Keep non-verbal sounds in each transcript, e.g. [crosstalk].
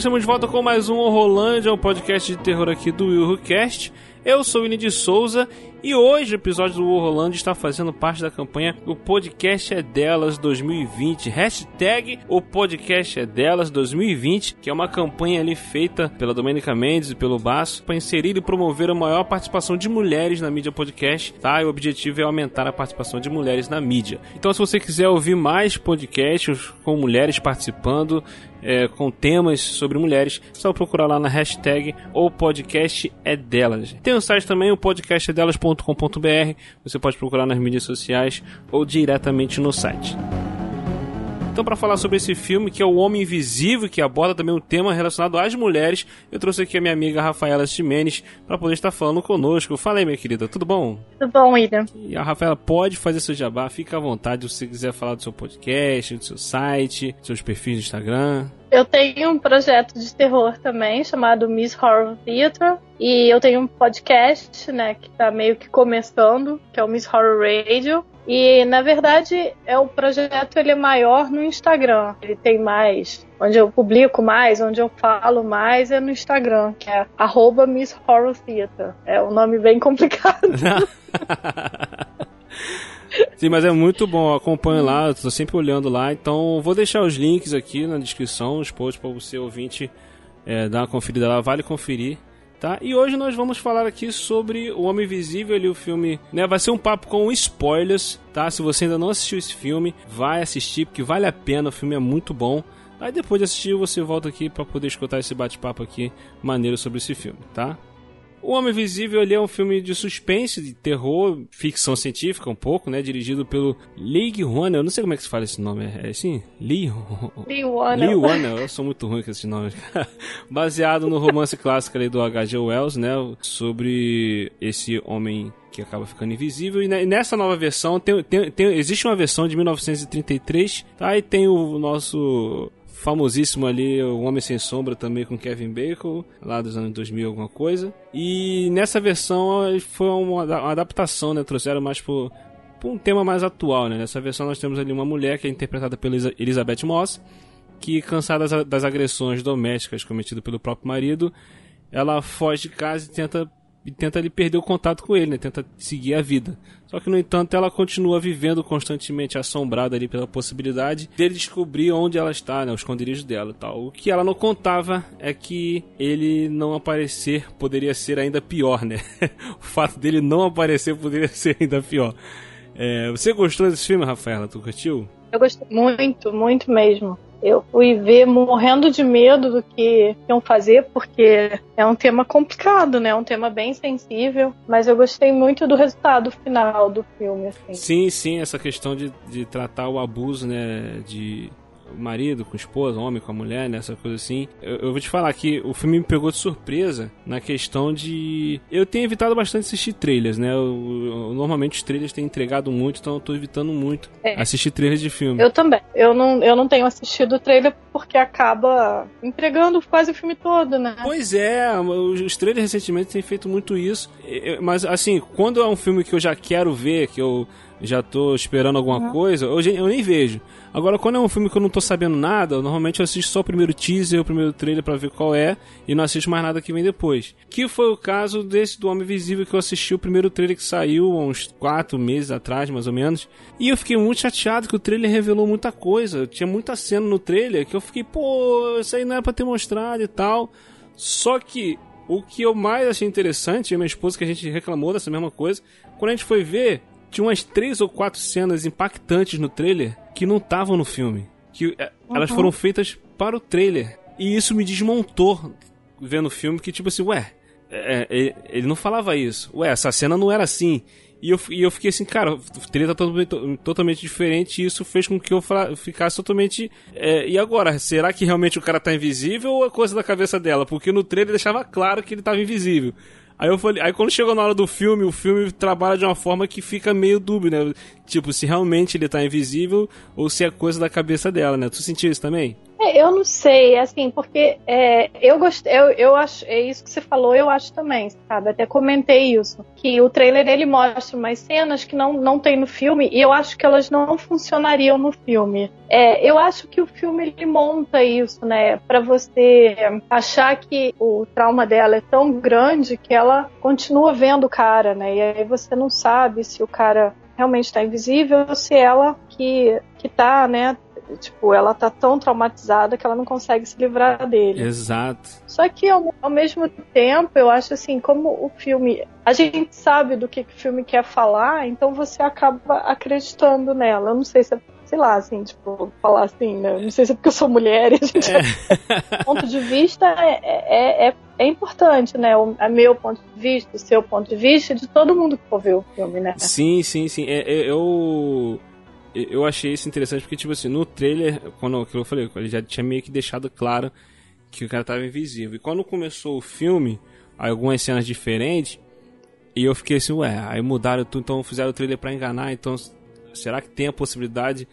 Estamos de volta com mais um Horrorlândia, um podcast de terror aqui do WilhoCast. Eu sou o Vini de Souza e hoje o episódio do Horrorlândia está fazendo parte da campanha O Podcast é Delas 2020. Hashtag O Podcast é Delas 2020, que é uma campanha ali feita pela Domenica Mendes e pelo Baço para inserir e promover a maior participação de mulheres na mídia podcast, tá? E o objetivo é aumentar a participação de mulheres na mídia. Então, se você quiser ouvir mais podcasts com mulheres participando, é, com temas sobre mulheres, é só procurar lá na hashtag O Podcast é Delas. Tem o site também, o podcastedelas.com.br. Você pode procurar nas mídias sociais ou diretamente no site. Então, para falar sobre esse filme, que é O Homem Invisível, que aborda também um tema relacionado às mulheres, eu trouxe aqui a minha amiga Rafaela Ximenes para poder estar falando conosco. Fala aí, minha querida, tudo bom? Tudo bom, William? E a Rafaela pode fazer seu jabá, fica à vontade se você quiser falar do seu podcast, do seu site, dos seus perfis no Instagram. Eu tenho um projeto de terror também chamado Miss Horror Theater e eu tenho um podcast, né, que tá meio que começando, que é o Miss Horror Radio. E na verdade, é o projeto ele é maior no Instagram. Ele tem mais, onde eu publico mais, onde eu falo mais é no Instagram, que é arroba Miss Horror Theater. É um nome bem complicado. [laughs] [laughs] Sim, mas é muito bom, acompanho lá, eu tô sempre olhando lá, então vou deixar os links aqui na descrição, os posts para você ouvinte é, dar uma conferida lá, vale conferir. Tá? E hoje nós vamos falar aqui sobre O Homem Invisível, ali o filme, né? Vai ser um papo com spoilers, tá? Se você ainda não assistiu esse filme, vai assistir porque vale a pena, o filme é muito bom. Aí depois de assistir, você volta aqui para poder escutar esse bate-papo aqui maneiro sobre esse filme, tá? O Homem Invisível é um filme de suspense, de terror, ficção científica um pouco, né? Dirigido pelo Lee Wanner. Eu não sei como é que se fala esse nome. É assim? Lee... Lee Wanner. Lee Wanner. Eu sou muito ruim com esse nome. [laughs] Baseado no romance clássico ali do H.G. Wells, né? Sobre esse homem que acaba ficando invisível. E nessa nova versão, tem, tem, tem, existe uma versão de 1933, tá? E tem o nosso famosíssimo ali, O Homem Sem Sombra também com Kevin Bacon, lá dos anos 2000 alguma coisa. E nessa versão foi uma, adaptação, né? Trouxeram mais por, por um tema mais atual, né? Nessa versão nós temos ali uma mulher que é interpretada pela Elizabeth Moss, que cansada das agressões domésticas cometidas pelo próprio marido, ela foge de casa e tenta e tenta ali perder o contato com ele, né? Tenta seguir a vida. Só que, no entanto, ela continua vivendo constantemente assombrada ali pela possibilidade dele descobrir onde ela está, né? O esconderijo dela tal. O que ela não contava é que ele não aparecer poderia ser ainda pior, né? [laughs] o fato dele não aparecer poderia [laughs] ser ainda pior. É, você gostou desse filme, Rafaela? Tu curtiu? Eu gostei muito, muito mesmo. Eu fui ver morrendo de medo do que iam fazer, porque é um tema complicado, né? É um tema bem sensível, mas eu gostei muito do resultado final do filme. Assim. Sim, sim, essa questão de, de tratar o abuso, né? De marido com esposa, homem com a mulher, né? Essa coisa assim. Eu, eu, vou te falar que o filme me pegou de surpresa na questão de. Eu tenho evitado bastante assistir trailers, né? Eu, eu, normalmente os trailers têm entregado muito, então eu tô evitando muito é. assistir trailers de filme. Eu também. Eu não, eu não tenho assistido trailer porque acaba entregando quase o filme todo, né? Pois é, os trailers recentemente têm feito muito isso. Mas assim, quando é um filme que eu já quero ver, que eu já tô esperando alguma uhum. coisa, eu, eu, nem vejo. Agora, quando é um filme que eu não tô sabendo nada, normalmente eu assisto só o primeiro teaser, o primeiro trailer para ver qual é, e não assisto mais nada que vem depois. Que foi o caso desse do Homem Visível que eu assisti o primeiro trailer que saiu há uns 4 meses atrás, mais ou menos. E eu fiquei muito chateado que o trailer revelou muita coisa. Tinha muita cena no trailer que eu fiquei, pô, isso aí não é pra ter mostrado e tal. Só que o que eu mais achei interessante, e minha esposa que a gente reclamou dessa mesma coisa, quando a gente foi ver, tinha umas três ou quatro cenas impactantes no trailer que não estavam no filme. Que uhum. elas foram feitas para o trailer. E isso me desmontou vendo o filme, que tipo assim, ué, é, ele, ele não falava isso. Ué, essa cena não era assim. E eu, e eu fiquei assim, cara, o trailer tá totalmente, totalmente diferente e isso fez com que eu ficasse totalmente. É, e agora? Será que realmente o cara tá invisível ou é coisa da cabeça dela? Porque no trailer deixava claro que ele tava invisível. Aí eu falei, aí quando chegou na hora do filme, o filme trabalha de uma forma que fica meio dúbio, né? Tipo, se realmente ele tá invisível ou se é coisa da cabeça dela, né? Tu sentiu isso também? É, eu não sei, assim, porque é, eu gostei, eu, eu acho, é isso que você falou, eu acho também, sabe? Até comentei isso, que o trailer ele mostra umas cenas que não, não tem no filme e eu acho que elas não funcionariam no filme. É, eu acho que o filme ele monta isso, né, para você achar que o trauma dela é tão grande que ela continua vendo o cara, né? E aí você não sabe se o cara realmente está invisível ou se ela que que tá, né, Tipo, ela tá tão traumatizada que ela não consegue se livrar dele. Exato. Só que ao, ao mesmo tempo, eu acho assim, como o filme. A gente sabe do que, que o filme quer falar, então você acaba acreditando nela. Eu não sei se é sei lá, assim, tipo, falar assim, né? Não sei se é porque eu sou mulher [laughs] gente. É. ponto de vista é, é, é, é, importante, né? O é meu ponto de vista, o seu ponto de vista, de todo mundo que for ver o filme, né? Sim, sim, sim. É eu eu achei isso interessante porque, tipo assim, no trailer, quando eu falei, ele já tinha meio que deixado claro que o cara tava invisível. E quando começou o filme, algumas cenas diferentes, e eu fiquei assim, ué, aí mudaram tudo, então fizeram o trailer para enganar, então será que tem a possibilidade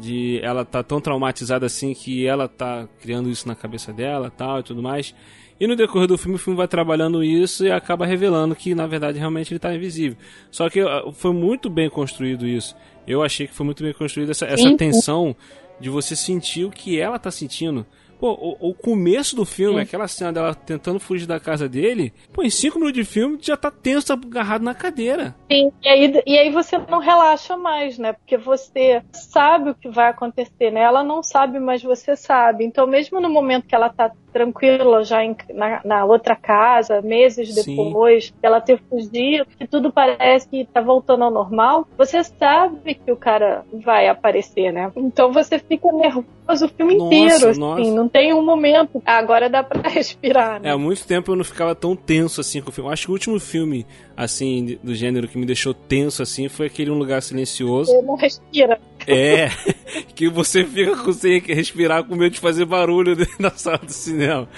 de ela tá tão traumatizada assim que ela tá criando isso na cabeça dela, tal e tudo mais? E no decorrer do filme, o filme vai trabalhando isso e acaba revelando que, na verdade, realmente ele está invisível. Só que ah, foi muito bem construído isso. Eu achei que foi muito bem construída essa, essa tensão de você sentir o que ela tá sentindo. Pô, o, o começo do filme, Sim. aquela cena dela tentando fugir da casa dele, pô, em cinco minutos de filme já tá tenso, agarrado na cadeira. Sim, e aí, e aí você não relaxa mais, né? Porque você sabe o que vai acontecer, né? Ela não sabe, mas você sabe. Então, mesmo no momento que ela tá tranquila já em, na, na, outra casa, meses depois Sim. ela ter fugido, que tudo parece que tá voltando ao normal, você sabe que o cara vai aparecer, né? Então você fica nervoso o filme nossa, inteiro, assim, nossa. não tem um momento. Agora dá pra [laughs] respirar, né? É, há muito tempo eu não ficava tão tenso assim com o filme. Acho que o último filme, assim, do gênero que me deixou tenso, assim, foi aquele Um Lugar Silencioso. Você não respira. É, [laughs] que você fica sem respirar com medo de fazer barulho [laughs] dentro da sala do cinema.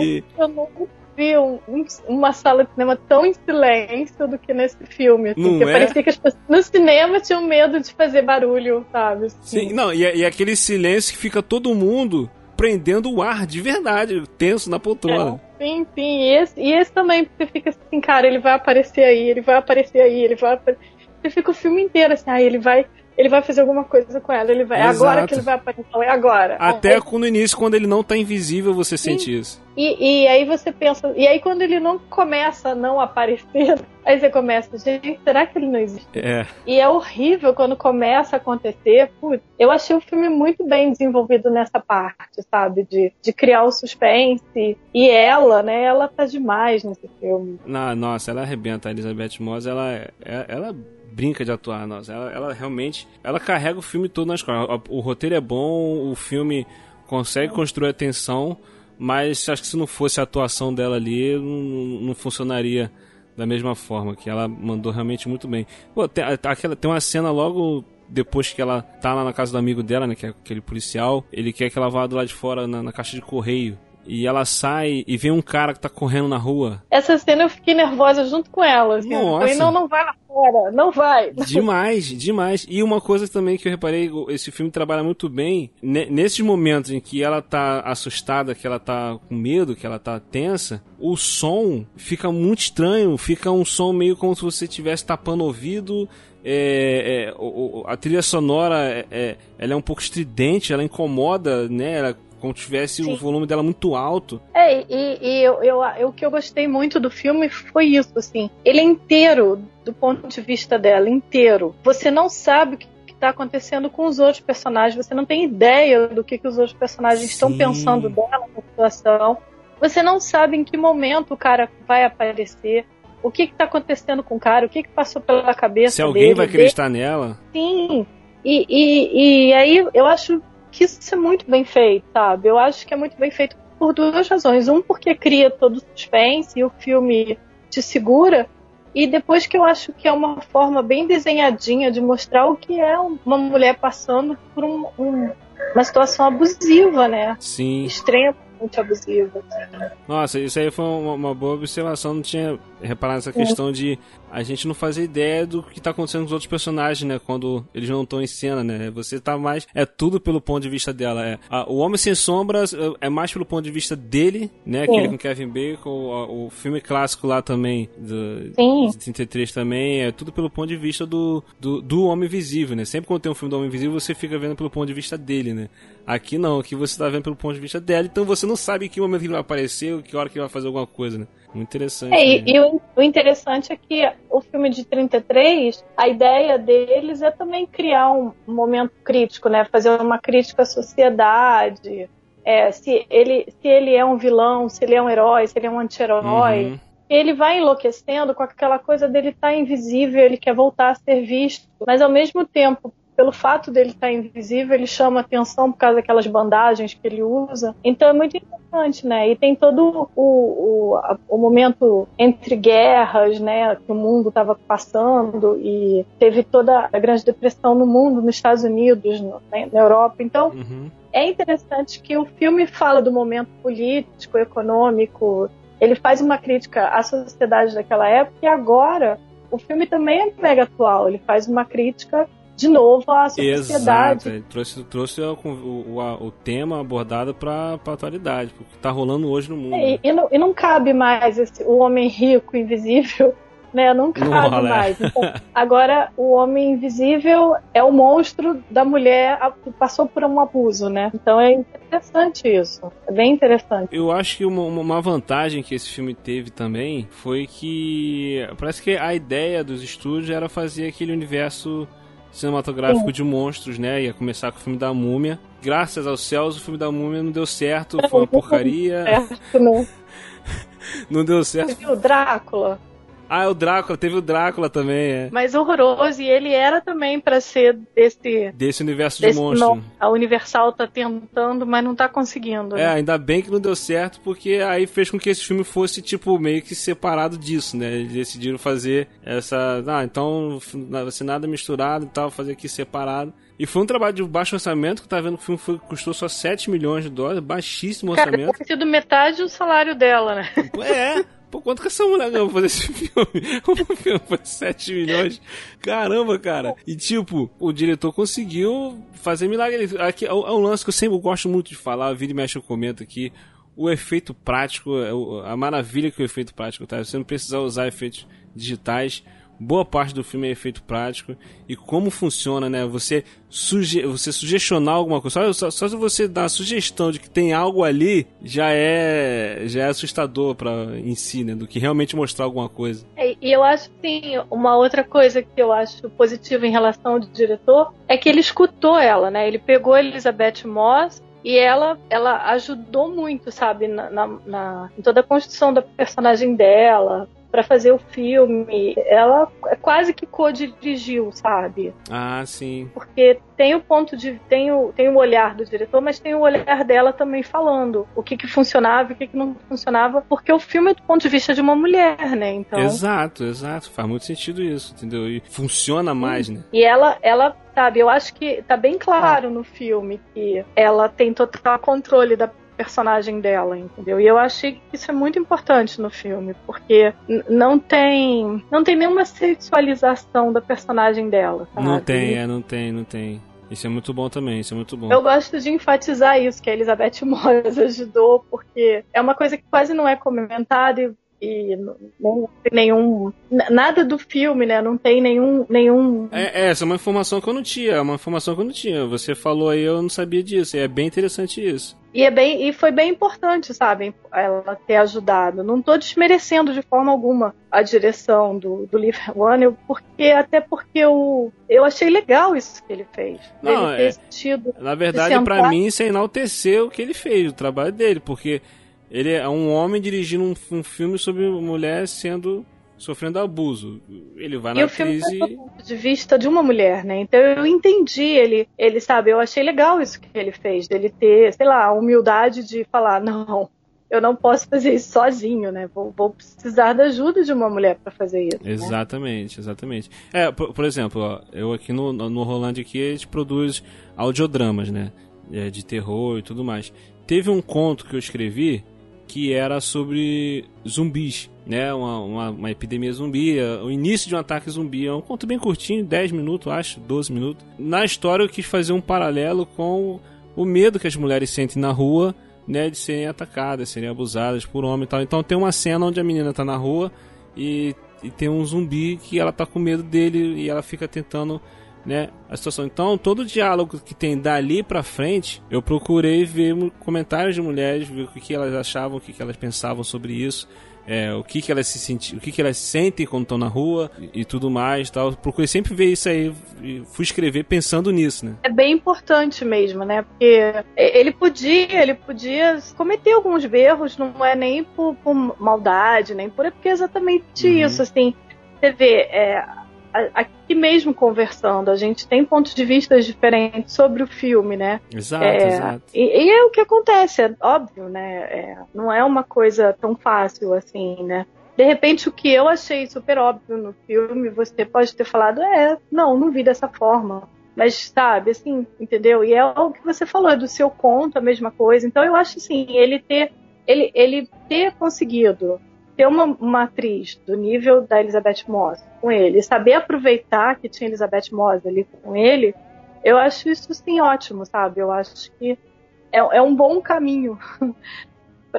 E... Eu não vi um, um, uma sala de cinema tão em silêncio do que nesse filme. Assim, não é? parecia que as pessoas no cinema tinham medo de fazer barulho, sabe? Assim. Sim, não, e, é, e é aquele silêncio que fica todo mundo prendendo o ar de verdade, tenso na poltrona. É, sim, sim. E esse, e esse também, você fica assim, cara, ele vai aparecer aí, ele vai aparecer aí, ele vai aparecer. Você fica o filme inteiro assim, ah, ele vai ele vai fazer alguma coisa com ela. Ele vai, é agora que ele vai aparecer. É agora. Até é. no início, quando ele não tá invisível, você Sim. sente isso. E, e aí você pensa. E aí quando ele não começa a não aparecer, [laughs] aí você começa, gente, será que ele não existe? É. E é horrível quando começa a acontecer. Putz, eu achei o filme muito bem desenvolvido nessa parte, sabe? De, de criar o suspense. E ela, né? Ela tá demais nesse filme. Na, nossa, ela arrebenta. A Elizabeth Moss, ela, é, ela brinca de atuar, nossa. Ela, ela realmente, ela carrega o filme todo nas costas. O, o roteiro é bom, o filme consegue construir a tensão, mas acho que se não fosse a atuação dela ali, não, não funcionaria da mesma forma, que ela mandou realmente muito bem. Pô, tem, aquela, tem uma cena logo depois que ela tá lá na casa do amigo dela, né, que é aquele policial, ele quer que ela vá do lado de fora na, na caixa de correio e ela sai e vê um cara que tá correndo na rua. Essa cena eu fiquei nervosa junto com ela. Assim. Nossa. Eu falei, não, não vai lá fora, não vai. [laughs] Demais, demais. E uma coisa também que eu reparei, esse filme trabalha muito bem, nesses momentos em que ela tá assustada, que ela tá com medo, que ela tá tensa, o som fica muito estranho, fica um som meio como se você estivesse tapando o ouvido, é, é, a trilha sonora é, é, ela é um pouco estridente, ela incomoda, né? Ela como tivesse Sim. o volume dela muito alto. É, e, e eu, eu, eu, o que eu gostei muito do filme foi isso, assim. Ele é inteiro, do ponto de vista dela, inteiro. Você não sabe o que está acontecendo com os outros personagens, você não tem ideia do que, que os outros personagens Sim. estão pensando dela na situação. Você não sabe em que momento o cara vai aparecer, o que está acontecendo com o cara, o que, que passou pela cabeça Se alguém dele, vai acreditar dele. nela. Sim. E, e, e aí eu acho que isso é muito bem feito, sabe? Eu acho que é muito bem feito por duas razões. Um, porque cria todo o suspense e o filme te segura. E depois que eu acho que é uma forma bem desenhadinha de mostrar o que é uma mulher passando por um, um, uma situação abusiva, né? Sim. Extrema muito abusiva. Nossa, isso aí foi uma, uma, boa observação. Não tinha reparado nessa questão de a gente não fazer ideia do que tá acontecendo com os outros personagens, né? Quando eles não estão em cena, né? Você tá mais. É tudo pelo ponto de vista dela. É, a, o Homem Sem Sombras é, é mais pelo ponto de vista dele, né? Aquele com Kevin Bacon, o, o, filme clássico lá também, do, Sim. de 33 também. É tudo pelo ponto de vista do, do, do Homem Visível, né? Sempre quando tem um filme do Homem Visível, você fica vendo pelo ponto de vista dele, né? Aqui não, aqui você tá vendo pelo ponto de vista dela, então você não sabe em que momento ele vai aparecer, que hora que ele vai fazer alguma coisa, né? Muito interessante. É, e, e o, o, interessante é que o filme de 33, a ideia deles é também criar um momento crítico, né? Fazer uma crítica à sociedade. É, se, ele, se ele é um vilão, se ele é um herói, se ele é um anti-herói. Uhum. Ele vai enlouquecendo com aquela coisa dele estar tá invisível, ele quer voltar a ser visto, mas ao mesmo tempo, pelo fato dele estar invisível, ele chama atenção por causa daquelas bandagens que ele usa. Então é muito interessante, né? E tem todo o, o, o momento entre guerras, né? Que o mundo estava passando e teve toda a grande depressão no mundo, nos Estados Unidos, no, né? na Europa. Então. Uhum. É interessante que o filme fala do momento político, econômico, ele faz uma crítica à sociedade daquela época e agora o filme também é mega atual. Ele faz uma crítica de novo a sociedade. Exato, trouxe, trouxe o, o, o, tema abordado para a atualidade, porque está rolando hoje no mundo. É, e, e, não, e, não, cabe mais esse, o homem rico, invisível, [laughs] né? Não cabe não é. mais. Então, [laughs] agora, o homem invisível é o monstro da mulher que passou por um abuso, né? Então é interessante isso. É bem interessante. Eu acho que uma, uma vantagem que esse filme teve também foi que parece que a ideia dos estúdios era fazer aquele universo cinematográfico Sim. de monstros, né? Ia começar com o filme da Múmia. Graças aos céus, o filme da Múmia não deu certo, foi uma porcaria. Certo, não. [laughs] não deu certo. Você viu Drácula? Ah, o Drácula, teve o Drácula também, é. Mas horroroso, e ele era também para ser desse... Desse universo desse de monstro. a Universal tá tentando, mas não tá conseguindo. Né? É, ainda bem que não deu certo, porque aí fez com que esse filme fosse, tipo, meio que separado disso, né? Eles decidiram fazer essa... Ah, então, assim, nada misturado e tal, fazer aqui separado. E foi um trabalho de baixo orçamento, que tá vendo que o filme foi, custou só 7 milhões de dólares, baixíssimo orçamento. Cara, deve ter sido metade do salário dela, né? É, Pô, quanto que essa mulher ganhou pra fazer esse [laughs] filme? Um filme foi 7 milhões. Caramba, cara. E tipo, o diretor conseguiu fazer milagre. Aqui é um é lance que eu sempre gosto muito de falar, a vida e mexe eu comento aqui. O efeito prático, é a maravilha que o efeito prático tá. Você não precisa usar efeitos digitais boa parte do filme é efeito prático e como funciona, né? Você, suge você sugestionar alguma coisa, só, só, se você dá a sugestão de que tem algo ali, já é já é assustador para em si, né? Do que realmente mostrar alguma coisa. É, e eu acho sim, uma outra coisa que eu acho positiva em relação ao diretor é que ele escutou ela, né? Ele pegou a Elizabeth Moss e ela, ela ajudou muito, sabe, na, na, na, em toda a construção da personagem dela, para fazer o filme. Ela quase que co-dirigiu, sabe? Ah, sim. Porque tem o ponto de. tem o, tem o olhar do diretor, mas tem o olhar dela também falando o que, que funcionava e o que, que não funcionava, porque o filme é do ponto de vista de uma mulher, né? Então... Exato, exato. Faz muito sentido isso, entendeu? E funciona mais, né? E ela, ela sabe, eu acho que tá bem claro no filme que ela tem total controle da personagem dela, entendeu? E eu achei que isso é muito importante no filme, porque não tem não tem nenhuma sexualização da personagem dela. Sabe? Não tem, é, não tem, não tem. Isso é muito bom também, isso é muito bom. Eu gosto de enfatizar isso, que a Elizabeth Moss [laughs] ajudou, porque é uma coisa que quase não é comentada e e não, tem nenhum nada do filme, né? Não tem nenhum nenhum. É, é, essa é uma informação que eu não tinha, é uma informação que eu não tinha. Você falou aí, eu não sabia disso. E é bem interessante isso. E, é bem, e foi bem importante, sabe, ela ter ajudado. Não estou desmerecendo de forma alguma a direção do, do Live One, porque, até porque eu, eu achei legal isso que ele fez. Não, ele é, na verdade, para mim, isso é enaltecer o que ele fez, o trabalho dele, porque ele é um homem dirigindo um, um filme sobre mulher sendo sofrendo abuso. Ele vai E na o filme atriz é do ponto de vista de uma mulher, né? Então eu entendi ele, ele sabe, eu achei legal isso que ele fez, dele ter, sei lá, a humildade de falar, não, eu não posso fazer isso sozinho, né? Vou, vou precisar da ajuda de uma mulher para fazer isso. né? Exatamente, exatamente. É, por, por exemplo, ó, eu aqui no, no Roland aqui, a gente produz audiodramas, né? É, de terror e tudo mais. Teve um conto que eu escrevi que era sobre zumbis, né? Uma, uma, uma epidemia zumbi, é, o início de um ataque zumbi. É um conto bem curtinho, 10 minutos, acho, 12 minutos. Na história eu quis fazer um paralelo com o medo que as mulheres sentem na rua, né? De serem atacadas, serem abusadas por homem e tal. Então tem uma cena onde a menina tá na rua e, e tem um zumbi que ela tá com medo dele e ela fica tentando né, a situação. Então, todo o diálogo que tem dali pra frente, eu procurei ver comentários de mulheres, ver o que, elas achavam, o que, elas pensavam sobre isso, é, o que, que elas se senti, o que, que elas sentem quando estão na rua e, e tudo mais, tal. Procurei sempre ver isso aí e fui escrever pensando nisso, né? É bem importante mesmo, né? Porque ele podia, ele podia cometer alguns erros, não é nem por, por maldade, nem por é porque é exatamente Uhum. isso, assim. Você vê, é, aqui mesmo conversando, a gente tem pontos de vista diferentes sobre o filme, né? Exato, É, exato. E, e é o que acontece, é óbvio, né? É, não é uma coisa tão fácil assim, né? De repente, o que eu achei super óbvio no filme, você pode ter falado, é, não, não vi dessa forma. Mas, sabe, assim, entendeu? E é o que você falou, é do seu conto, a mesma coisa. Então, eu acho, assim, ele ter, ele, ele ter conseguido ter uma, uma atriz do nível da Elizabeth Moss com ele, saber aproveitar que tinha Elizabeth Moss ali com ele, eu acho isso, sim, ótimo, sabe? Eu acho que é, é um bom caminho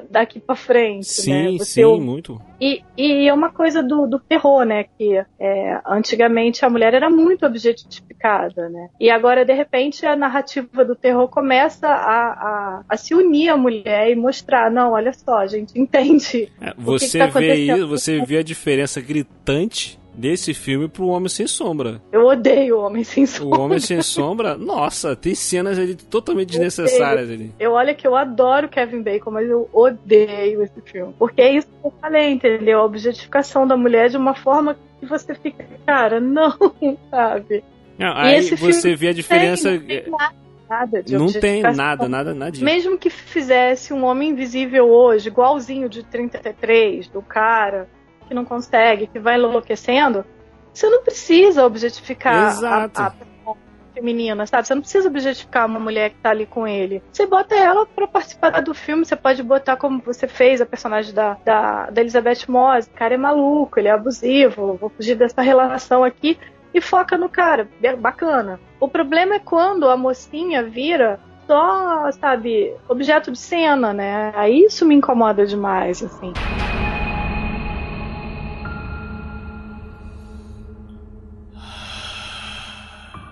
daqui pra frente, Sim, né? Você sim, ou- muito. e, e é uma coisa do, do terror, né? Que é, antigamente a mulher era muito objetificada, né? E agora, de repente, a narrativa do terror começa a, a, a se unir à mulher e mostrar, não, olha só, a gente [laughs] entende. É, que você tá vê isso, você vê a diferença gritante desse filme pro Homem Sem Sombra. Eu odeio o Homem Sem O Sombra. Homem Sem Sombra, [laughs] nossa, tem cenas ali totalmente desnecessárias ali. Eu olha que eu adoro Kevin Bacon, mas eu odeio esse filme. Porque é isso que eu falei, entendeu? A objetificação da mulher de uma forma que você fica, cara, não, [laughs] sabe? Não, aí você vê a diferença. Não tem nada, nada de Não tem nada, nada, nada disso. Mesmo que fizesse um homem invisível hoje, igualzinho de 33, do cara que não consegue, que vai enlouquecendo, você não precisa objetificar Exato. a, a feminina, sabe? Você não precisa objetificar uma mulher que tá ali com ele. Você bota ela pra participar do filme, você pode botar como você fez a personagem da, da, da Elizabeth Moss. O cara é maluco, ele é abusivo, vou fugir dessa relação aqui. E foca no cara, bacana. O problema é quando a mocinha vira só, sabe, objeto de cena, né? Aí isso me incomoda demais, assim.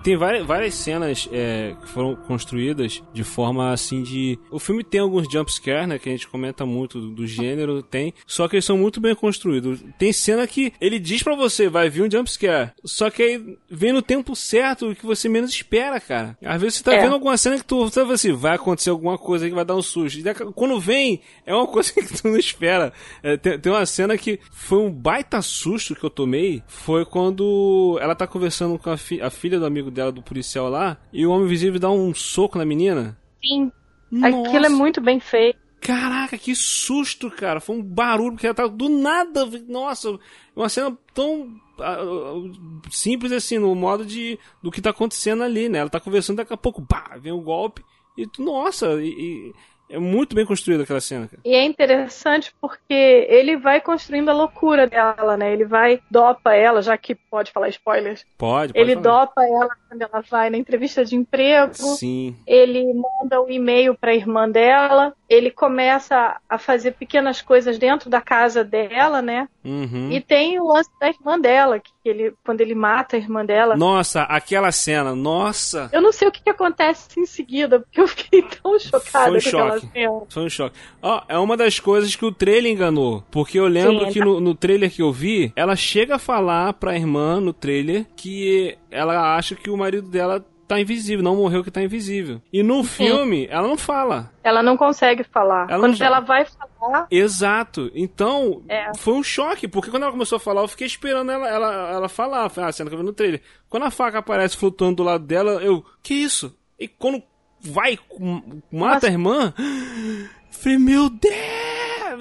Tem várias, várias cenas é, que foram construídas de forma assim de. O filme tem alguns jumpscares, né? Que a gente comenta muito do, do gênero, tem. Só que eles são muito bem construídos. Tem cena que ele diz pra você, vai vir um jumpscare. Só que aí vem no tempo certo que você menos espera, cara. Às vezes você tá É. vendo alguma cena que tu sabe assim, vai acontecer alguma coisa que vai dar um susto. E quando vem, é uma [laughs] coisa que tu não espera. É, tem, tem uma cena que foi um baita susto que eu tomei. Foi quando ela tá conversando com a, fi- a filha do amigo dela, do policial lá, e o homem invisível dá um soco na menina. Sim, Nossa, aquilo é muito bem feito. Caraca, que susto, cara. Foi um barulho, porque ela tava do nada. Nossa, uma cena tão ah, ah, simples assim, no modo de do que tá acontecendo ali, né? Ela tá conversando, daqui a pouco, pá, vem um golpe. E tu, nossa, e, e é muito bem construída aquela cena, cara. E é interessante porque ele vai construindo a loucura dela, né? Ele vai, dopa ela, já que pode falar spoilers. Pode, pode Ele falar. dopa ela quando ela vai na entrevista de emprego. Sim. Ele manda um e-mail para a irmã dela. Ele começa a fazer pequenas coisas dentro da casa dela, né? Uhum. E tem o lance da irmã dela, que ele, quando ele mata a irmã dela. Nossa, aquela cena, nossa. Eu não sei o que, que acontece em seguida, porque eu fiquei tão chocada Foi com aquela choque. Foi um choque. Ó, é uma das coisas que o trailer enganou. Porque eu lembro Sim, que no, no trailer que eu vi, ela chega a falar pra irmã no trailer que ela acha que o marido dela tá invisível, não morreu que tá invisível. E no Sim. filme, ela não fala. Ela não consegue falar. Ela quando ela vai falar. Exato. Então, é. foi um choque, porque quando ela começou a falar, eu fiquei esperando ela, ela, ela falar. Foi a cena que eu vi no trailer. Quando a faca aparece flutuando do lado dela, eu. Que isso? E quando vai, mata Mas... a irmã. Falei, meu Deus!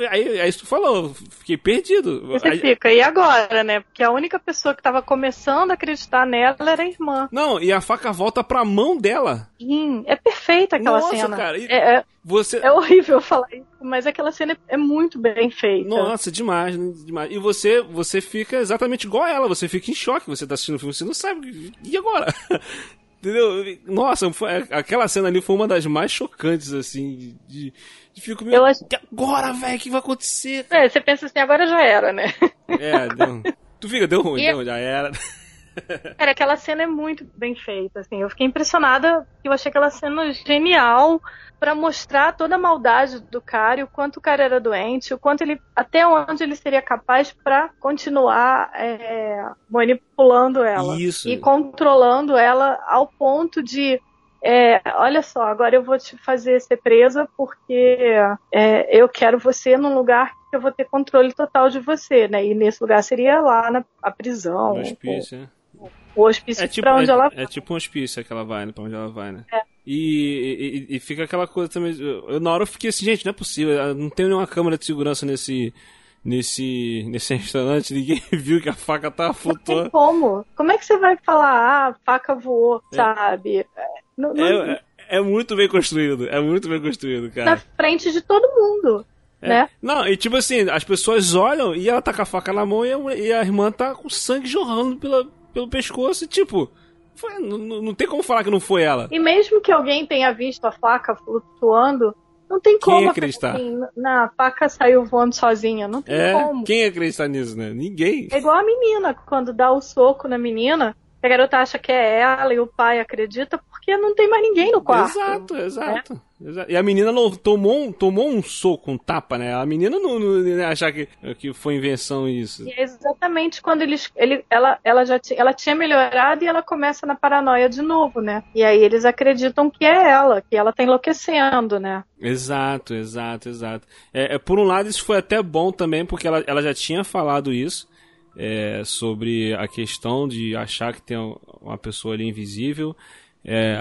Aí, aí tu falou, fiquei perdido. Você aí... fica, e agora, né? Porque a única pessoa que tava começando a acreditar nela era a irmã. Não, e a faca volta pra mão dela. Sim, é perfeita aquela Nossa, cena. cara. É, é, você... é horrível [laughs] falar isso, mas aquela cena é muito bem feita. Nossa, demais, demais. E você, você fica exatamente igual a ela, você fica em choque, você tá assistindo o filme, você não sabe. E agora? [laughs] Entendeu? Nossa, foi, aquela cena ali foi uma das mais chocantes, assim, de, de fico meio. Acho... Agora, velho, o que vai acontecer? É, você pensa assim, agora já era, né? É, deu. Tu fica, deu ruim, e... deu, já era. [laughs] Cara, aquela cena é muito bem feita, assim. Eu fiquei impressionada, eu achei aquela cena genial para mostrar toda a maldade do cara e o quanto o cara era doente, o quanto ele, até onde ele seria capaz para continuar é, manipulando ela Isso. e controlando ela ao ponto de é, olha só, agora eu vou te fazer ser presa porque é, eu quero você num lugar que eu vou ter controle total de você, né? E nesse lugar seria lá na prisão. No hospício, ou, o hospício é tipo, pra onde é, ela vai. É tipo um hospício que ela vai, né? Pra onde ela vai, né? É. E, e, e, fica aquela coisa também. Eu, na hora eu fiquei assim, gente, não é possível. Não tem nenhuma câmera de segurança nesse. Nesse, nesse [laughs] restaurante, ninguém [laughs] viu que a faca tava flutuando. Não como? Como é que você vai falar, ah, a faca voou, é. sabe? Não, não... É, é, é muito bem construído, é muito bem construído, cara. Na frente de todo mundo. É. Né? Não, e tipo assim, as pessoas olham e ela tá com a faca na mão e a, e a irmã tá com sangue jorrando pela, pelo pescoço e tipo, foi, não, não tem como falar que não foi ela. E mesmo que alguém tenha visto a faca flutuando, não tem como. Quem acreditar? Assim, na faca saiu voando sozinha. Não tem é, como. Quem acreditar nisso, né? Ninguém. É igual a menina, quando dá o soco na menina, a garota acha que é ela e o pai acredita porque não tem mais ninguém no quarto. Exato, exato. Né? E a menina tomou, um, tomou um soco, um tapa, né? A menina não, não achar que, que foi invenção isso. E é exatamente quando eles, ele, ela, ela já ela tinha melhorado e ela começa na paranoia de novo, né? E aí eles acreditam que é ela, que ela tá enlouquecendo, né? Exato, exato, exato. É, é, por um lado, isso foi até bom também, porque ela, ela já tinha falado isso é, sobre a questão de achar que tem uma pessoa ali invisível. É,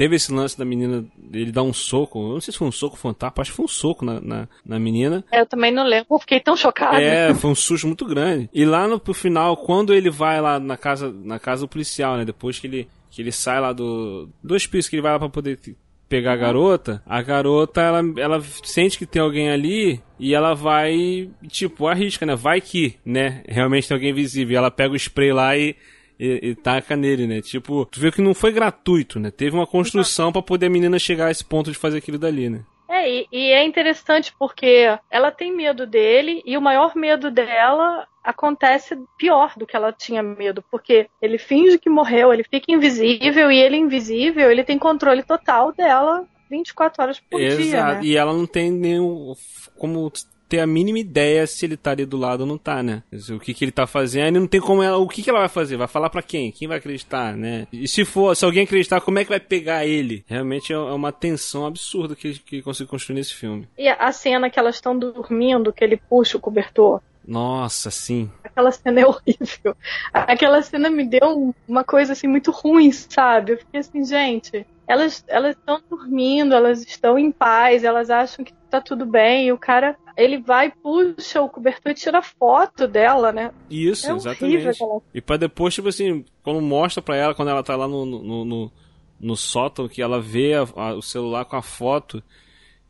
teve esse lance da menina, ele dar um soco, eu não sei se foi um soco fantástico, acho que foi um soco na, na, na menina. Eu também não lembro, fiquei tão chocado. É, foi um susto muito grande. E lá no pro final, quando ele vai lá na casa, na casa do policial, né, depois que ele, que ele sai lá do, do hospício, que ele vai lá pra poder pegar a garota, a garota ela, ela sente que tem alguém ali e ela vai, tipo, arrisca, né? Vai que, né? Realmente tem alguém visível. E ela pega o spray lá e, e, e taca nele, né? Tipo, tu vê que não foi gratuito, né? Teve uma construção para poder a menina chegar a esse ponto de fazer aquilo dali, né? É, e, e, é interessante porque ela tem medo dele e o maior medo dela acontece pior do que ela tinha medo, porque ele finge que morreu, ele fica invisível e ele invisível, ele tem controle total dela 24 horas por Exato. dia. Né? E ela não tem nenhum como ter a mínima ideia se ele tá ali do lado ou não tá, né? O que, que ele tá fazendo e não tem como ela. O que, que ela vai fazer? Vai falar para quem? Quem vai acreditar, né? E se for, se alguém acreditar, como é que vai pegar ele? Realmente é, é uma tensão absurda que, que conseguiu construir nesse filme. E a cena que elas estão dormindo, que ele puxa o cobertor. Nossa, sim. Aquela cena é horrível. Aquela cena me deu uma coisa assim muito ruim, sabe? Eu fiquei assim, gente, elas elas estão dormindo, elas estão em paz, elas acham que tá tudo bem, e o cara, ele vai, puxa o cobertor e tira foto dela, né? Isso, é exatamente. E para depois, tipo assim, quando mostra pra ela, quando ela tá lá no, no, no, no sótão, que ela vê a, a, o celular com a foto,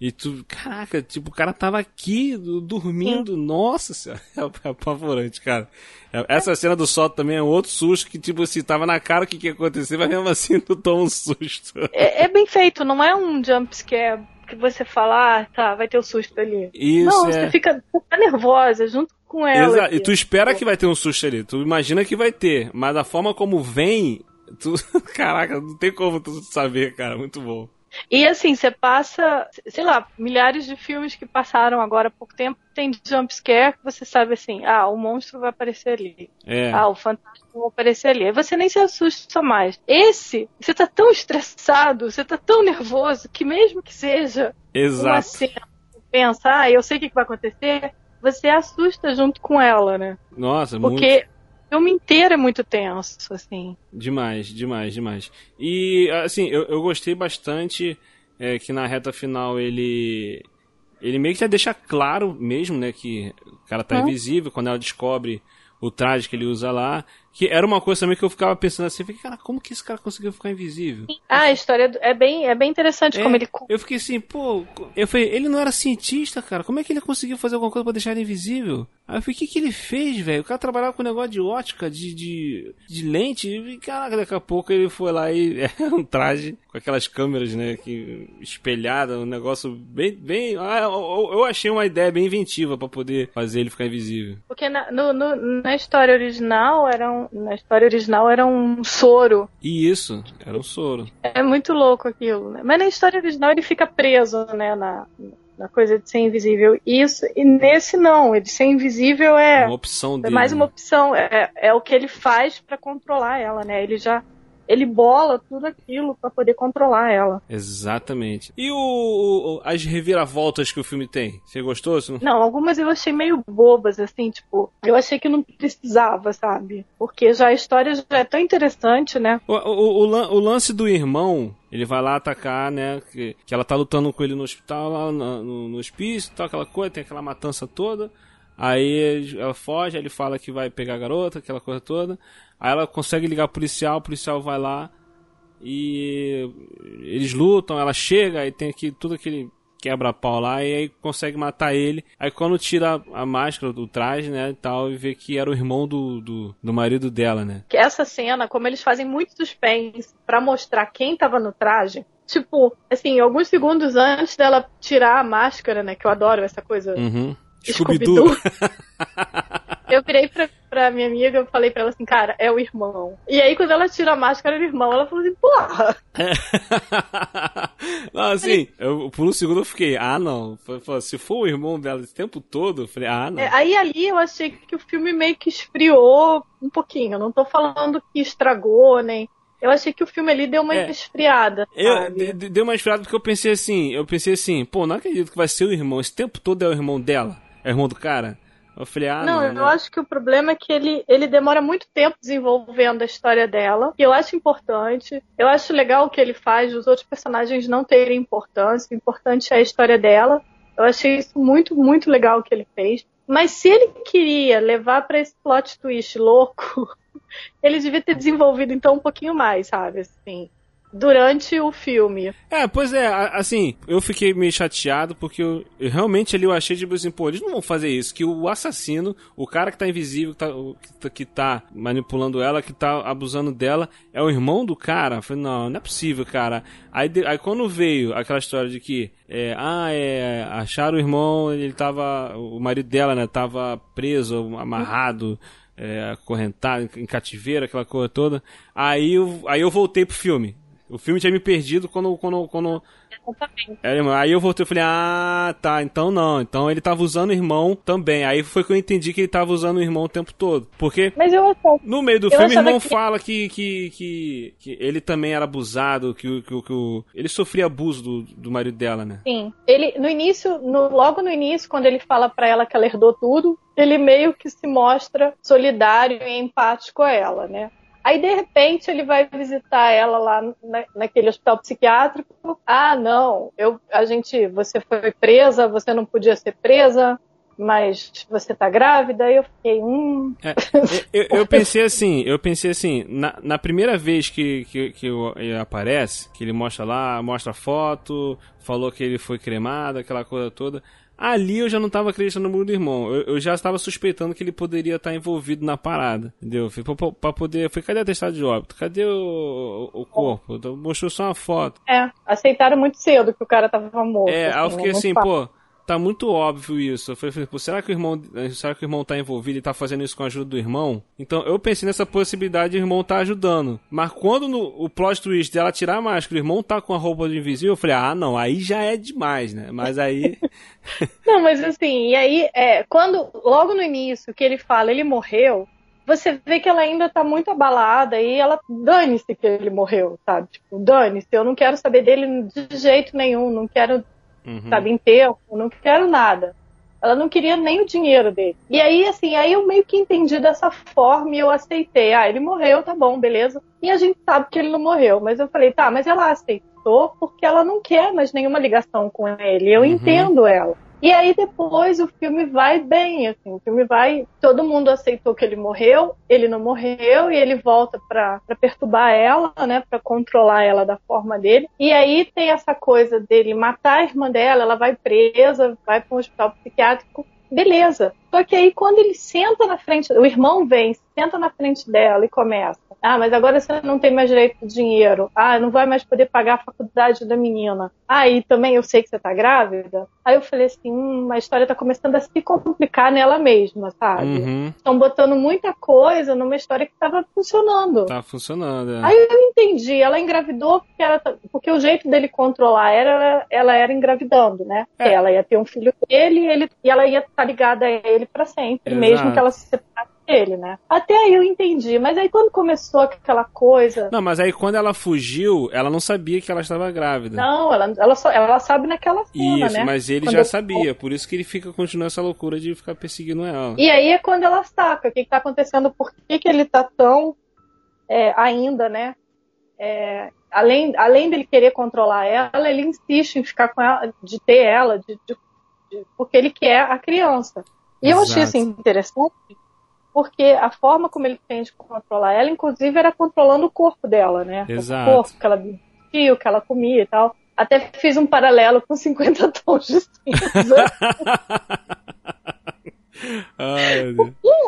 e tu, caraca, tipo, o cara tava aqui dormindo. Sim. Nossa senhora, [laughs] é apavorante, cara. É, essa cena do sótão também é outro susto que, tipo assim, tava na cara o que, que ia acontecer, mas mesmo assim [laughs] tu toma um susto. É, é bem feito, não é um jumpscare que você fala, ah, tá, vai ter o um susto ali. Isso, não, é. você fica, fica nervosa junto com ela. Exato. E tu espera que vai ter um susto ali, tu imagina que vai ter, mas a forma como vem, tu, [laughs] caraca, não tem como tu saber, cara, muito bom. E assim, você passa, sei lá, milhares de filmes que passaram agora há pouco tempo, tem jump scare que você sabe assim, ah, o monstro vai aparecer ali. É. Ah, o fantasma vai aparecer ali. Aí você nem se assusta mais. Esse, você tá tão estressado, você tá tão nervoso, que mesmo que seja uma Exato. cena, você pensa, ah, eu sei o que vai acontecer, você assusta junto com ela, né? Nossa, muito. Porque o filme inteiro é muito tenso, assim. Demais, demais, demais. E, assim, eu, eu gostei bastante é, que na reta final ele. Ele meio que já deixa claro mesmo, né, que o cara tá Hum. invisível quando ela descobre o traje que ele usa lá. Que era uma coisa também que eu ficava pensando assim, fiquei, cara, como que esse cara conseguiu ficar invisível? Ah, a história do- é bem, é bem interessante É, como ele. Eu fiquei assim, pô, eu falei, ele não era cientista, cara, como é que ele conseguiu fazer alguma coisa pra deixar ele invisível? Aí eu falei, o que, que ele fez, velho? O cara trabalhava com negócio de ótica, de, de, de lente, e caraca, daqui a pouco ele foi lá e [laughs] é um traje com aquelas câmeras, né, que, espelhada, um negócio bem, bem, ah, eu, eu achei uma ideia bem inventiva pra poder fazer ele ficar invisível. Porque na, no- no- na história original era um, na história original era um soro. E isso, era um soro. É muito louco aquilo, né? Mas na história original ele fica preso, né, na, na coisa de ser invisível. Isso, e nesse não, ele ser invisível é, Uma opção é dele. mais uma opção, é, é o que ele faz pra controlar ela, né? Ele já ele bola tudo aquilo pra poder controlar ela. Exatamente. E o, as reviravoltas que o filme tem? Você gostou? Não- algumas eu achei meio bobas, assim, tipo, eu achei que não precisava, sabe? Porque já a história já é tão interessante, né? O, o, o o lance do irmão, ele vai lá atacar, né? Que, que ela tá lutando com ele no hospital, lá no, no, no hospício, tal, aquela coisa, tem aquela matança toda. Aí ela foge, ele fala que vai pegar a garota, aquela coisa toda. Aí ela consegue ligar o policial, o policial vai lá e eles lutam, ela chega e tem aqui tudo aquele quebra-pau lá e aí consegue matar ele. Aí quando tira a máscara do traje, né, e tal, e vê que era o irmão do, do, do marido dela, né? Que essa cena, como eles fazem muito suspense pra mostrar quem tava no traje, tipo, assim, alguns segundos antes dela tirar a máscara, né? Que eu adoro essa coisa. Uhum. Scooby-Doo. [laughs] Eu virei pra, pra minha amiga e falei pra ela assim, cara, é o irmão. E aí, quando ela tira a máscara do irmão, ela falou assim, porra! [laughs] não, assim, eu, por um segundo eu fiquei, ah não. Se for o irmão dela esse tempo todo, eu falei, ah não. É, aí ali eu achei que o filme meio que esfriou um pouquinho. Eu não tô falando que estragou, nem. Eu achei que o filme ali deu uma É. esfriada. Eu, sabe? deu uma esfriada porque eu pensei assim, eu pensei assim, pô, não acredito que vai ser o irmão. Esse tempo todo é o irmão dela, é irmão do cara. Eu falei, ah, não, não. eu né? acho que o problema é que ele, ele demora muito tempo desenvolvendo a história dela. E eu acho importante. Eu acho legal o que ele faz, os outros personagens não terem importância. O importante é a história dela. Eu achei isso muito, muito legal o que ele fez. Mas se ele queria levar pra esse plot twist louco, [laughs] ele devia ter desenvolvido então um pouquinho mais, sabe? Assim, durante o filme. É, pois é, assim, eu fiquei meio chateado porque eu, eu realmente ali eu achei tipo assim, pô, eles não vão fazer isso, que o assassino, o cara que tá invisível, que tá, que tá, que tá manipulando ela, que tá abusando dela, é o irmão do cara. Eu falei, não, não é possível, cara. Aí, de- aí quando veio aquela história de que, é, ah, é, acharam o irmão, ele tava, o marido dela, né, tava preso, amarrado, é, acorrentado, em cativeiro, aquela coisa toda. Aí eu, aí eu voltei pro filme. O filme tinha me perdido quando, quando, quando Exatamente. era irmão. Aí eu voltei e falei, ah, tá, então não. Então ele tava usando o irmão também. Aí foi que eu entendi que ele tava usando o irmão o tempo todo. Porque Mas eu no meio do Eu filme o irmão que- fala que, que, que, que ele também era abusado, que, que, que o- ele sofria abuso do, do marido dela, né? Sim. Ele, no início, no- logo no início, quando ele fala pra ela que ela herdou tudo, ele meio que se mostra solidário e empático a ela, né? Aí, de repente, ele vai visitar ela lá na- naquele hospital psiquiátrico. Ah, não, eu, a gente, você foi presa, você não podia ser presa, mas você tá grávida. Aí eu fiquei, hum, É, eu, eu pensei assim, eu pensei assim, na, na primeira vez que, que, que ele aparece, que ele mostra lá, mostra foto, falou que ele foi cremado, aquela coisa toda. Ali eu já não tava acreditando no mundo do irmão. Eu, eu já estava suspeitando que ele poderia estar envolvido na parada. Entendeu? Fui pra, pra- pra poder. Foi, cadê a atestado de óbito? Cadê o, o, o corpo? Mostrou só uma foto. é, aceitaram muito cedo que o cara tava morto. É, aí eu assim, fiquei assim, pô, tá muito óbvio isso. Eu falei, pô, será que o irmão, será que o irmão tá envolvido e tá fazendo isso com a ajuda do irmão? Então eu pensei nessa possibilidade de o irmão tá ajudando. Mas quando no, o plot twist dela tirar a máscara, o irmão tá com a roupa de invisível, eu falei, ah, não, aí já é demais, né? Mas aí. [laughs] não, mas assim, e aí, é, quando, logo no início que ele fala, ele morreu, você vê que ela ainda tá muito abalada e ela dane-se que ele morreu, sabe? Tipo, dane-se, eu não quero saber dele de jeito nenhum, não quero, uhum. sabe, enterro, não quero nada. Ela não queria nem o dinheiro dele. E aí, assim, aí eu meio que entendi dessa forma e eu aceitei. Ah, ele morreu, tá bom, beleza. E a gente sabe que ele não morreu. Mas eu falei, tá, mas ela aceitou porque ela não quer mais nenhuma ligação com ele. Eu uhum. entendo ela. E aí depois o filme vai bem, assim, o filme vai, todo mundo aceitou que ele morreu, ele não morreu e ele volta para perturbar ela, né, para controlar ela da forma dele. E aí tem essa coisa dele matar a irmã dela, ela vai presa, vai para um hospital psiquiátrico beleza. Só que aí quando ele senta na frente, o irmão vem, senta na frente dela e começa. Ah, mas agora você não tem mais direito ao dinheiro. Ah, não vai mais poder pagar a faculdade da menina. Ah, e também eu sei que você tá grávida. Aí eu falei assim, hum, a história tá começando a se complicar nela mesma, sabe? Uhum. Estão botando muita coisa numa história que tava funcionando. Tá funcionando, é. Aí eu entendi, ela engravidou porque, era, porque o jeito dele controlar era, ela era engravidando, né? É. Ela ia ter um filho dele ele, e ela ia estar ligada a ele para sempre, Exato. mesmo que ela se separasse dele, né? Até aí eu entendi, mas aí quando começou aquela coisa. Não, mas aí quando ela fugiu, ela não sabia que ela estava grávida. Não, ela, ela, só, ela sabe naquela cena, isso, né? mas ele quando já sabia, por isso que ele fica continuando essa loucura de ficar perseguindo ela. E aí é quando ela saca o que, está acontecendo, por que, que ele tá tão é, ainda, né? É, além, além dele querer controlar ela, ele insiste em ficar com ela, de ter ela, de, de, de, porque ele quer a criança. E Exato. eu achei assim, interessante, porque a forma como ele tem de controlar ela, inclusive, era controlando o corpo dela, né? Exato. O corpo que ela vestia, o que ela comia e tal. Até fiz um paralelo com 50 [laughs] tons de cinza. [laughs] Ai,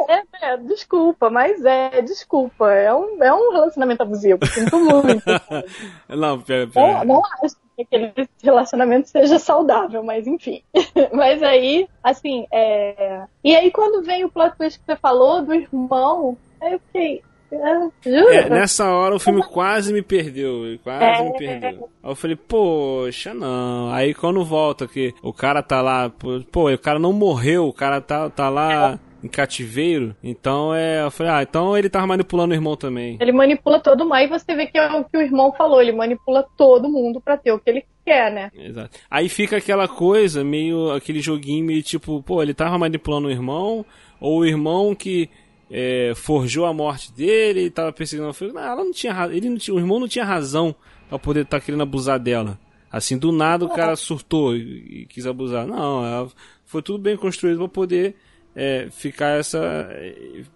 é, é, desculpa, mas é, desculpa. É um, é um relacionamento abusivo. Sinto muito. [laughs] não, pera, pera. É, não acho que aquele [laughs] relacionamento seja saudável, mas enfim. [laughs] mas aí, assim, é... E aí quando vem o plot twist que você falou do irmão, aí eu fiquei, é, nessa hora o filme quase me perdeu. Quase é... me perdeu. Aí eu falei, poxa, não. Aí quando volta que o cara tá lá, pô, o cara não morreu, o cara tá, tá lá. Em cativeiro. Então é. Eu falei, ah, então ele tava manipulando o irmão também. Ele manipula todo mundo. Aí você vê que é o que o irmão falou, ele manipula todo mundo pra ter o que ele quer, né? Exato. Aí fica aquela coisa, meio. aquele joguinho meio tipo, pô, ele tava manipulando o irmão, ou o irmão que é, forjou a morte dele e tava perseguindo a filha. Não, ela não tinha ele não tinha, o irmão não tinha razão para poder estar tá querendo abusar dela. Assim, do nada o cara surtou e, e quis abusar. Não, ela, foi tudo bem construído para poder é, ficar essa.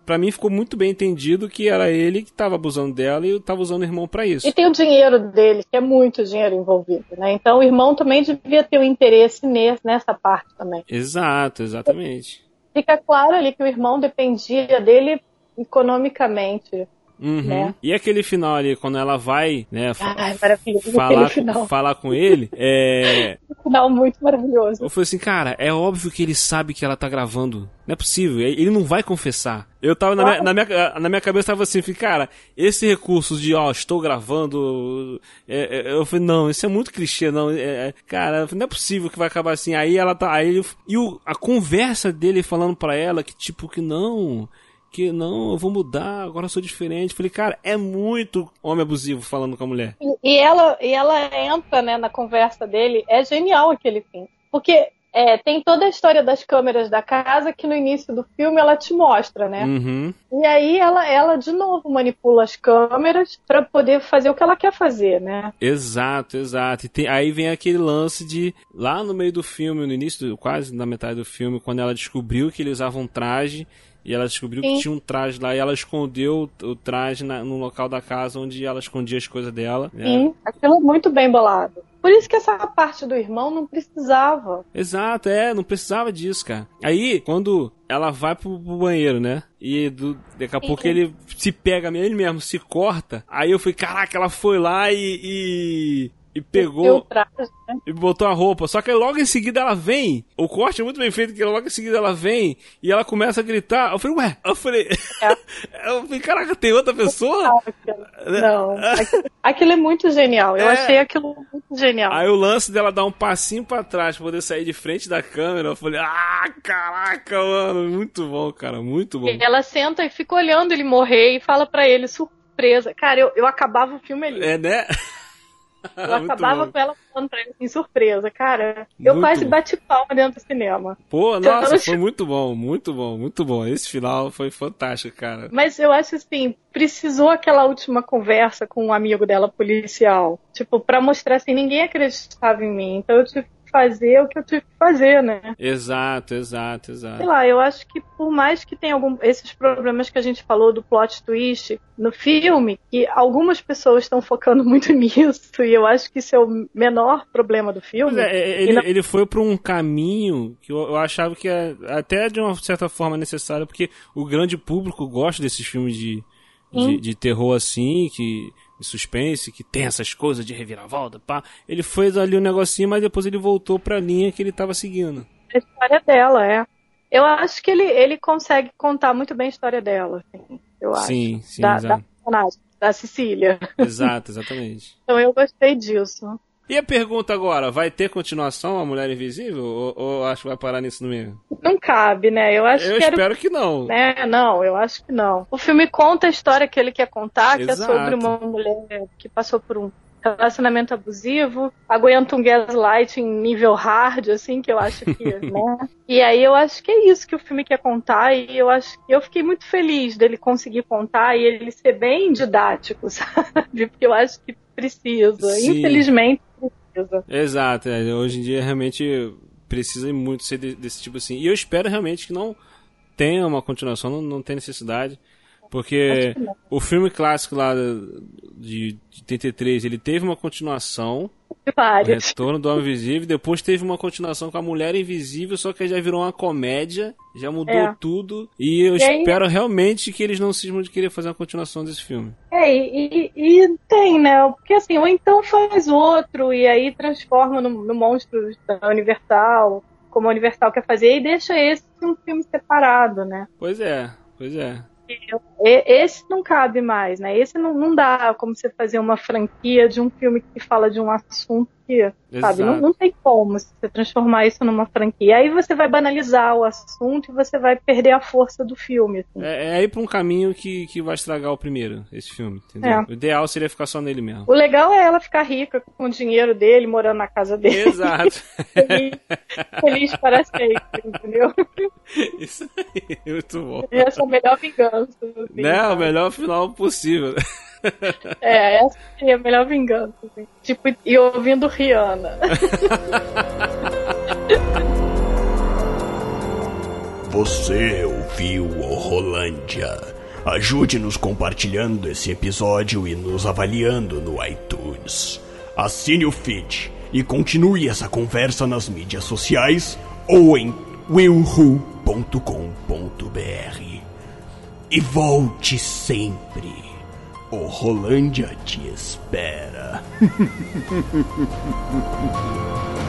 Para mim ficou muito bem entendido que era ele que estava abusando dela e estava usando o irmão para isso. E tem o dinheiro dele, que é muito dinheiro envolvido, né? Então o irmão também devia ter um interesse nessa parte também. Exato, exatamente fica claro ali que o irmão dependia dele economicamente. Uhum. Né? E aquele final ali, quando ela vai, né, ah, falar, com, falar com ele, é. [laughs] Um final muito maravilhoso. Eu falei assim, cara, é óbvio que ele sabe que ela tá gravando. Não é possível, ele não vai confessar. Eu tava na, minha, na, minha, na minha cabeça tava assim, cara, esse recurso de, ó, estou gravando. É, é, eu falei, não, isso é muito clichê, não. É, é cara, não é possível que vai acabar assim. Aí ela tá. Aí ele, e o, a conversa dele falando pra ela que, tipo, que não que não, eu vou mudar, agora eu sou diferente. Falei, cara, é muito homem abusivo falando com a mulher. E, e ela, e ela entra, né, na conversa dele, é genial aquele fim. Porque é, tem toda a história das câmeras da casa que no início do filme ela te mostra, né? Uhum. E aí ela, ela de novo manipula as câmeras para poder fazer o que ela quer fazer, né? Exato, exato. E tem, aí vem aquele lance de lá no meio do filme, no início, quase na metade do filme, quando ela descobriu que ele usava um traje e ela descobriu Sim. que tinha um traje lá e ela escondeu o traje na, no local da casa onde ela escondia as coisas dela. Sim, aquilo é muito bem bolado. Por isso que essa parte do irmão não precisava. Exato, é, não precisava disso, cara. Aí, quando ela vai pro, pro banheiro, né? E do, daqui a Sim. pouco ele se pega, ele mesmo se corta. Aí eu falei, caraca, ela foi lá e, e e pegou traje, né? e botou a roupa. Só que logo em seguida ela vem. O corte é muito bem feito, que logo em seguida ela vem e ela começa a gritar. Eu falei, ué, eu falei. É. [laughs] eu falei, caraca, tem outra pessoa? Não. [laughs] Aquilo é muito genial. Eu é. achei aquilo muito genial. Aí o lance dela dar um passinho pra trás pra poder sair de frente da câmera, eu falei, ah, caraca, mano, muito bom, cara, muito bom. E ela senta e fica olhando ele morrer e fala para ele, surpresa. Cara, eu, eu acabava o filme ali. É, né? Eu [laughs] acabava com ela falando pra ele assim, surpresa, cara. Eu muito quase bom. bati palma dentro do cinema. Pô, nossa, foi muito bom, muito bom, muito bom. Esse final foi fantástico, cara. Mas eu acho assim, precisou aquela última conversa com um amigo dela policial. Tipo, pra mostrar assim, ninguém acreditava em mim. Então eu tive fazer o que eu tive que fazer, né? Exato, exato, exato. Sei lá, eu acho que por mais que tenha algum, esses problemas que a gente falou do plot twist no filme, que algumas pessoas estão focando [laughs] muito nisso, e eu acho que isso é o menor problema do filme. É, ele, não... ele foi para um caminho que eu, eu achava que é até de uma certa forma necessário, porque o grande público gosta desses filmes de, de, de terror assim, que de suspense, que tem essas coisas de reviravolta, pá. Ele fez ali um negocinho, mas depois ele voltou pra linha que ele tava seguindo. A história dela, é. Eu acho que ele, ele consegue contar muito bem a história dela, assim, eu acho. Sim, sim, da, da personagem, da Cecília. Exato, exatamente. [laughs] então eu gostei disso. E a pergunta agora, vai ter continuação a Mulher Invisível? Ou, ou acho que vai parar nisso no meio? Não cabe, né? Eu acho eu que espero era... que não. Né? Não, eu acho que não. O filme conta a história que ele quer contar, Exato. que é sobre uma mulher que passou por um relacionamento abusivo, aguenta um gaslight em nível hard, assim, que eu acho que, [laughs] né? E aí eu acho que é isso que o filme quer contar, e eu acho que eu fiquei muito feliz dele conseguir contar e ele ser bem didático, [laughs] sabe? Porque eu acho que precisa. Sim. Infelizmente, precisa. Exato, é, hoje em dia realmente precisa muito ser de, desse tipo assim. E eu espero realmente que não tenha uma continuação, não, não tem necessidade. Porque o filme clássico lá de, de 83, ele teve uma continuação Várias. Retorno do Homem Invisível. Depois teve uma continuação com a Mulher Invisível, só que já virou uma comédia. Já mudou é. tudo. E eu e espero aí... realmente que eles não se de querer fazer uma continuação desse filme. É, e, e, tem, né? Porque assim, ou então faz outro e aí transforma no, no monstro da Universal, como a Universal quer fazer, e deixa esse um filme separado, né? Pois é, pois é. Esse não cabe mais, né? Esse não, não dá como você fazer uma franquia de um filme que fala de um assunto que, sabe, não, não tem como você transformar isso numa franquia. Aí você vai banalizar o assunto e você vai perder a força do filme. Assim. É, é ir pra um caminho que, que vai estragar o primeiro, esse filme, entendeu? É. O ideal seria ficar só nele mesmo. O legal é ela ficar rica com o dinheiro dele, morando na casa dele. Exato. [laughs] feliz, feliz para sempre, entendeu? [laughs] Isso aí, muito bom. Essa é a melhor vingança. Assim, né? O melhor final possível. É, essa seria a melhor vingança. Assim. Tipo, e ouvindo Rihanna. [laughs] Você ouviu o Rolândia. Ajude-nos compartilhando esse episódio e nos avaliando no iTunes. Assine o feed e continue essa conversa nas mídias sociais ou em willhu.com.br. E volte sempre. O Rolândia te espera. [laughs]